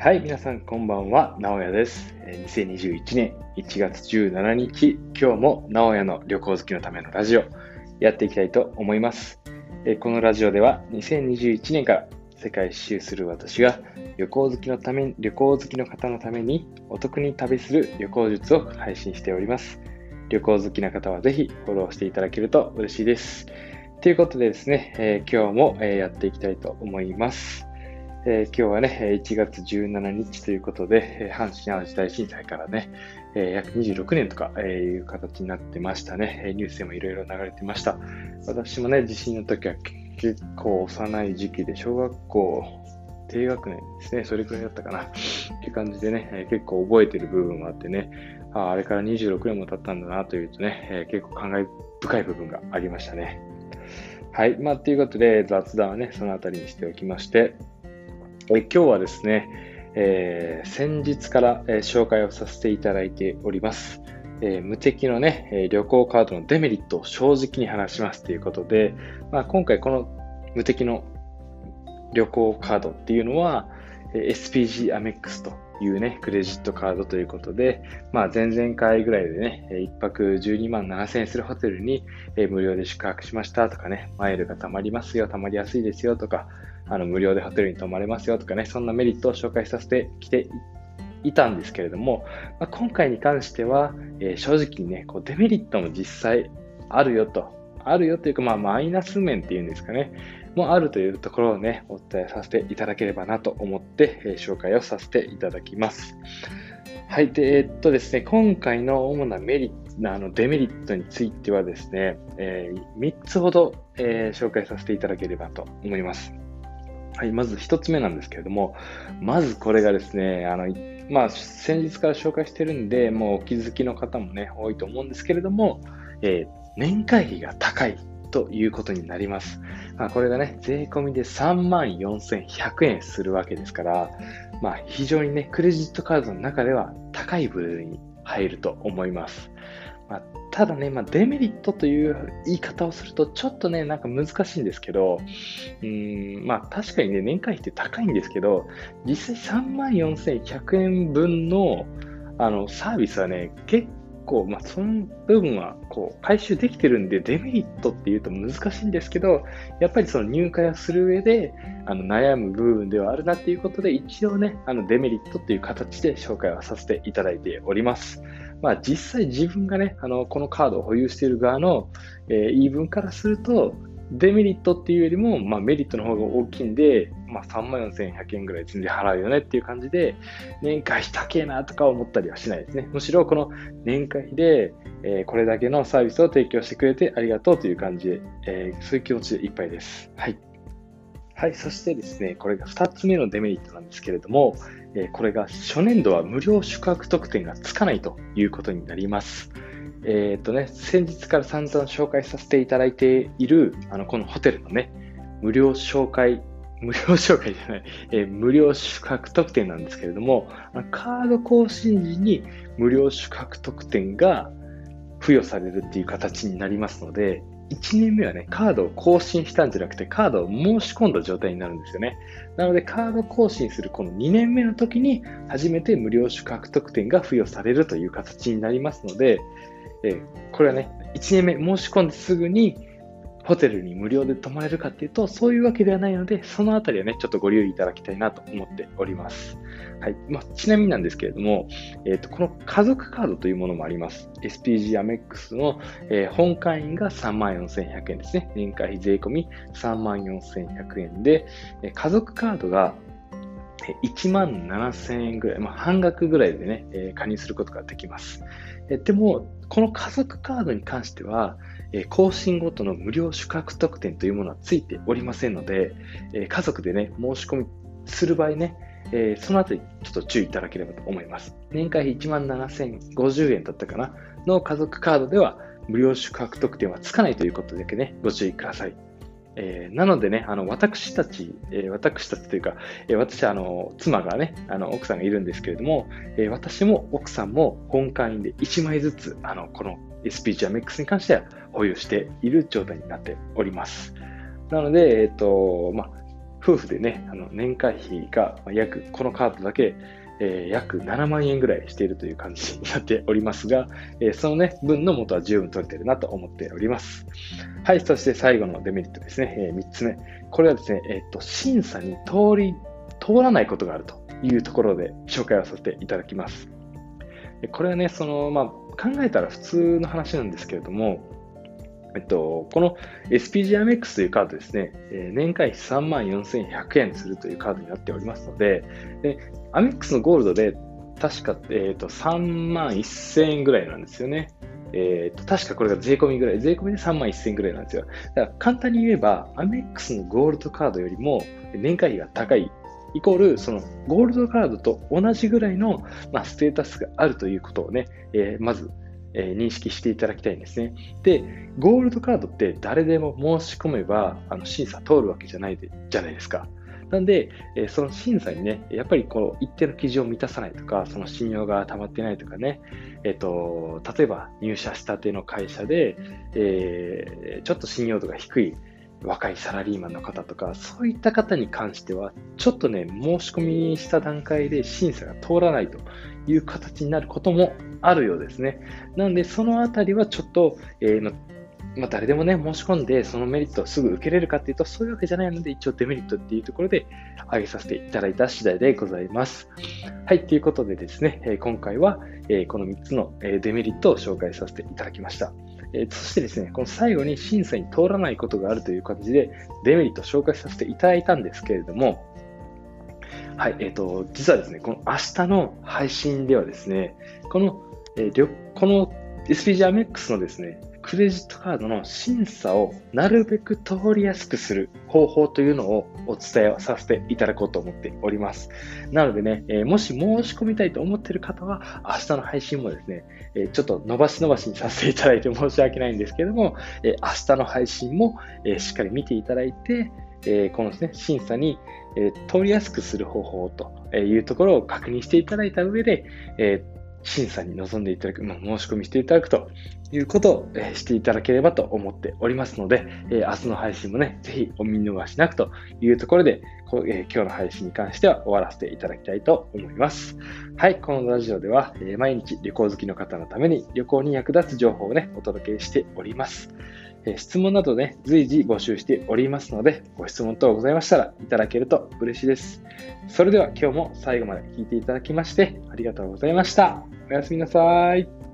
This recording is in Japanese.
はい、皆さんこんばんは、直哉です。2021年1月17日、今日も直哉の旅行好きのためのラジオ、やっていきたいと思います。このラジオでは2021年から世界一周する私が旅行好きのため、旅行好きの方のためにお得に旅する旅行術を配信しております。旅行好きな方はぜひフォローしていただけると嬉しいです。ということでですね、えー、今日も、え、やっていきたいと思います。えー、今日はね、1月17日ということで、阪神淡路大震災からね、え約26年とか、えいう形になってましたね。ニュースでもいろいろ流れてました。私もね、地震の時は結構幼い時期で、小学校低学年ですね、それくらいだったかな。っていう感じでね、結構覚えてる部分もあってね、ああれから26年も経ったんだなというとねえ、結構感慨深い部分がありましたね。はい。まあ、ということで、雑談はね、そのあたりにしておきまして、え今日はですね、えー、先日から、え、紹介をさせていただいております。えー、無敵のね、え旅行カードのデメリットを正直に話しますということで、まあ、今回この無敵の旅行カードっていうのは、え SPG アメックスというね、クレジットカードということで、まあ、前々回ぐらいでね、1泊12万7000円するホテルに無料で宿泊しましたとかね、マイルが貯まりますよ、貯まりやすいですよとか、あの無料でホテルに泊まれますよとかね、そんなメリットを紹介させてきていたんですけれども、まあ、今回に関しては、えー、正直にね、こうデメリットも実際あるよと、あるよというか、まあ、マイナス面っていうんですかね、もあるというところをね、お伝えさせていただければなと思って、えー、紹介をさせていただきます。はい。で、えー、っとですね、今回の主なメリット、あのデメリットについてはですね、えー、3つほど、え紹介させていただければと思います。はい。まず1つ目なんですけれども、まずこれがですね、あの、まあ、先日から紹介してるんで、もうお気づきの方もね、多いと思うんですけれども、え年会費が高いということになります。まあ、これがね、税込みで3万4100円するわけですから、まあ、非常にね、クレジットカードの中では高い部類に入ると思います。まあ、ただね、まあ、デメリットという言い方をすると、ちょっとね、なんか難しいんですけど、うん、まあ確かにね、年会費って高いんですけど、実際3万4100円分のあのサービスはね、結構、まあ、その部分はこう回収できてるんで、デメリットっていうと難しいんですけど、やっぱりその入会をする上であの悩む部分ではあるなっていうことで、一応ね、あのデメリットっていう形で紹介はさせていただいております。まあ、実際自分がね、あのこのカードを保有している側の、えー、言い分からすると、デメリットっていうよりも、まあ、メリットの方が大きいんで、まあ、3万4100円ぐらい全然払うよねっていう感じで、年会費高えなとか思ったりはしないですね。むしろこの年会費で、えー、これだけのサービスを提供してくれてありがとうという感じで、えー、そういう気持ちでいっぱいです。はい。はい。そしてですね、これが2つ目のデメリットなんですけれども、えー、これが初年度は無料宿泊特典がつかないということになります。えっ、とね、先日から散々紹介させていただいている、あの、このホテルのね、無料紹介、無料紹介じゃない、えー、無料宿泊特典なんですけれども、カード更新時に無料宿泊特典が付与されるっていう形になりますので、1年目はね、カードを更新したんじゃなくて、カードを申し込んだ状態になるんですよね。なので、カード更新するこの2年目の時に、初めて無料宿泊特典が付与されるという形になりますので、えこれはね、1年目申し込んですぐにホテルに無料で泊まれるかっていうと、そういうわけではないので、そのあたりはね、ちょっとご留意いただきたいなと思っております。はい。まあ、ちなみになんですけれども、えっ、ー、と、この家族カードというものもあります。SPG アメックスの、えー、本会員が34,100円ですね。年会費税込み34,100円で、えー、家族カードが1万7000円ぐらい、まあ、半額ぐらいでね、えー、加入することができます。えでも、この家族カードに関しては、え更新ごとの無料宿泊特典というものはついておりませんので、え家族でね、申し込みする場合ね、えー、そのあたりちょっと注意いただければと思います。年会費1万7050円だったかなの家族カードでは無料宿泊特典はつかないということだけね、ご注意ください。えー、なのでね、あの、私たち、えー、私たちというか、えー、私、あの、妻がね、あの、奥さんがいるんですけれども、え私も奥さんも本会員で1枚ずつ、あの、この SPG アメックスに関しては保有している状態になっております。なので、えっ、と、まあ、夫婦でね、あの年会費が約、このカードだけえー、約7万円ぐらいしているという感じになっておりますが、えー、そのね、分の元は十分取れてるなと思っております。はい、そして最後のデメリットですね、えー、3つ目。これはですね、えっ、と、審査に通り、通らないことがあるというところで紹介をさせていただきます。これはね、その、まあ、考えたら普通の話なんですけれども、えっと、この SPGMX というカードですね、えー、年会費3万4100円するというカードになっておりますので、でアメックスのゴールドで確か、えーと、3万1000円ぐらいなんですよね。えーと、確かこれが税込みぐらい、税込みで3万1000円ぐらいなんですよ。だから簡単に言えば、アメックスのゴールドカードよりも年会費が高い、イコール、そのゴールドカードと同じぐらいの、まあ、ステータスがあるということをね、えー、まずえ、認識していただきたいんですね。で、ゴールドカードって誰でも申し込めばあの審査通るわけじゃないでじゃないですか。なんで、え、その審査にね、やっぱりこう一定の基準を満たさないとか、その信用が溜まってないとかね、えっ、と、例えば入社したての会社で、えー、ちょっと信用度が低い若いサラリーマンの方とか、そういった方に関しては、ちょっとね、申し込みした段階で審査が通らないという形になることもあるようですね。なので、そのあたりはちょっと、えーまあ、誰でもね、申し込んで、そのメリットをすぐ受けれるかっていうと、そういうわけじゃないので、一応デメリットっていうところで挙げさせていただいた次第でございます。はい、ということでですね、今回は、この3つのデメリットを紹介させていただきました。えそしてですね、この最後に審査に通らないことがあるという感じで、デメリットを紹介させていただいたんですけれども、はい、えっ、ー、と、実はですね、この明日の配信ではですね、この、えー、この SPG アメックスのですね、クレジットカードの審査をなるべく通りやすくする方法というのをお伝えさせていただこうと思っております。なのでね、え、もし申し込みたいと思っている方は、明日の配信もですね、え、ちょっと伸ばし伸ばしにさせていただいて申し訳ないんですけども、え、明日の配信も、えしっかり見ていただいて、えこのですね、審査に、え通りやすくする方法というところを確認していただいた上で、え審査に臨んでいただく、まあ、申し込みしていただくということを、えしていただければと思っておりますので、え明日の配信もね、ぜひお見逃しなくというところで、こえ今日の配信に関しては終わらせていただきたいと思います。はい、このラジオでは、え毎日旅行好きの方のために旅行に役立つ情報をね、お届けしております。質問などね、随時募集しておりますので、ご質問等ございましたらいただけると嬉しいです。それでは今日も最後まで聞いていただきましてありがとうございました。おやすみなさい。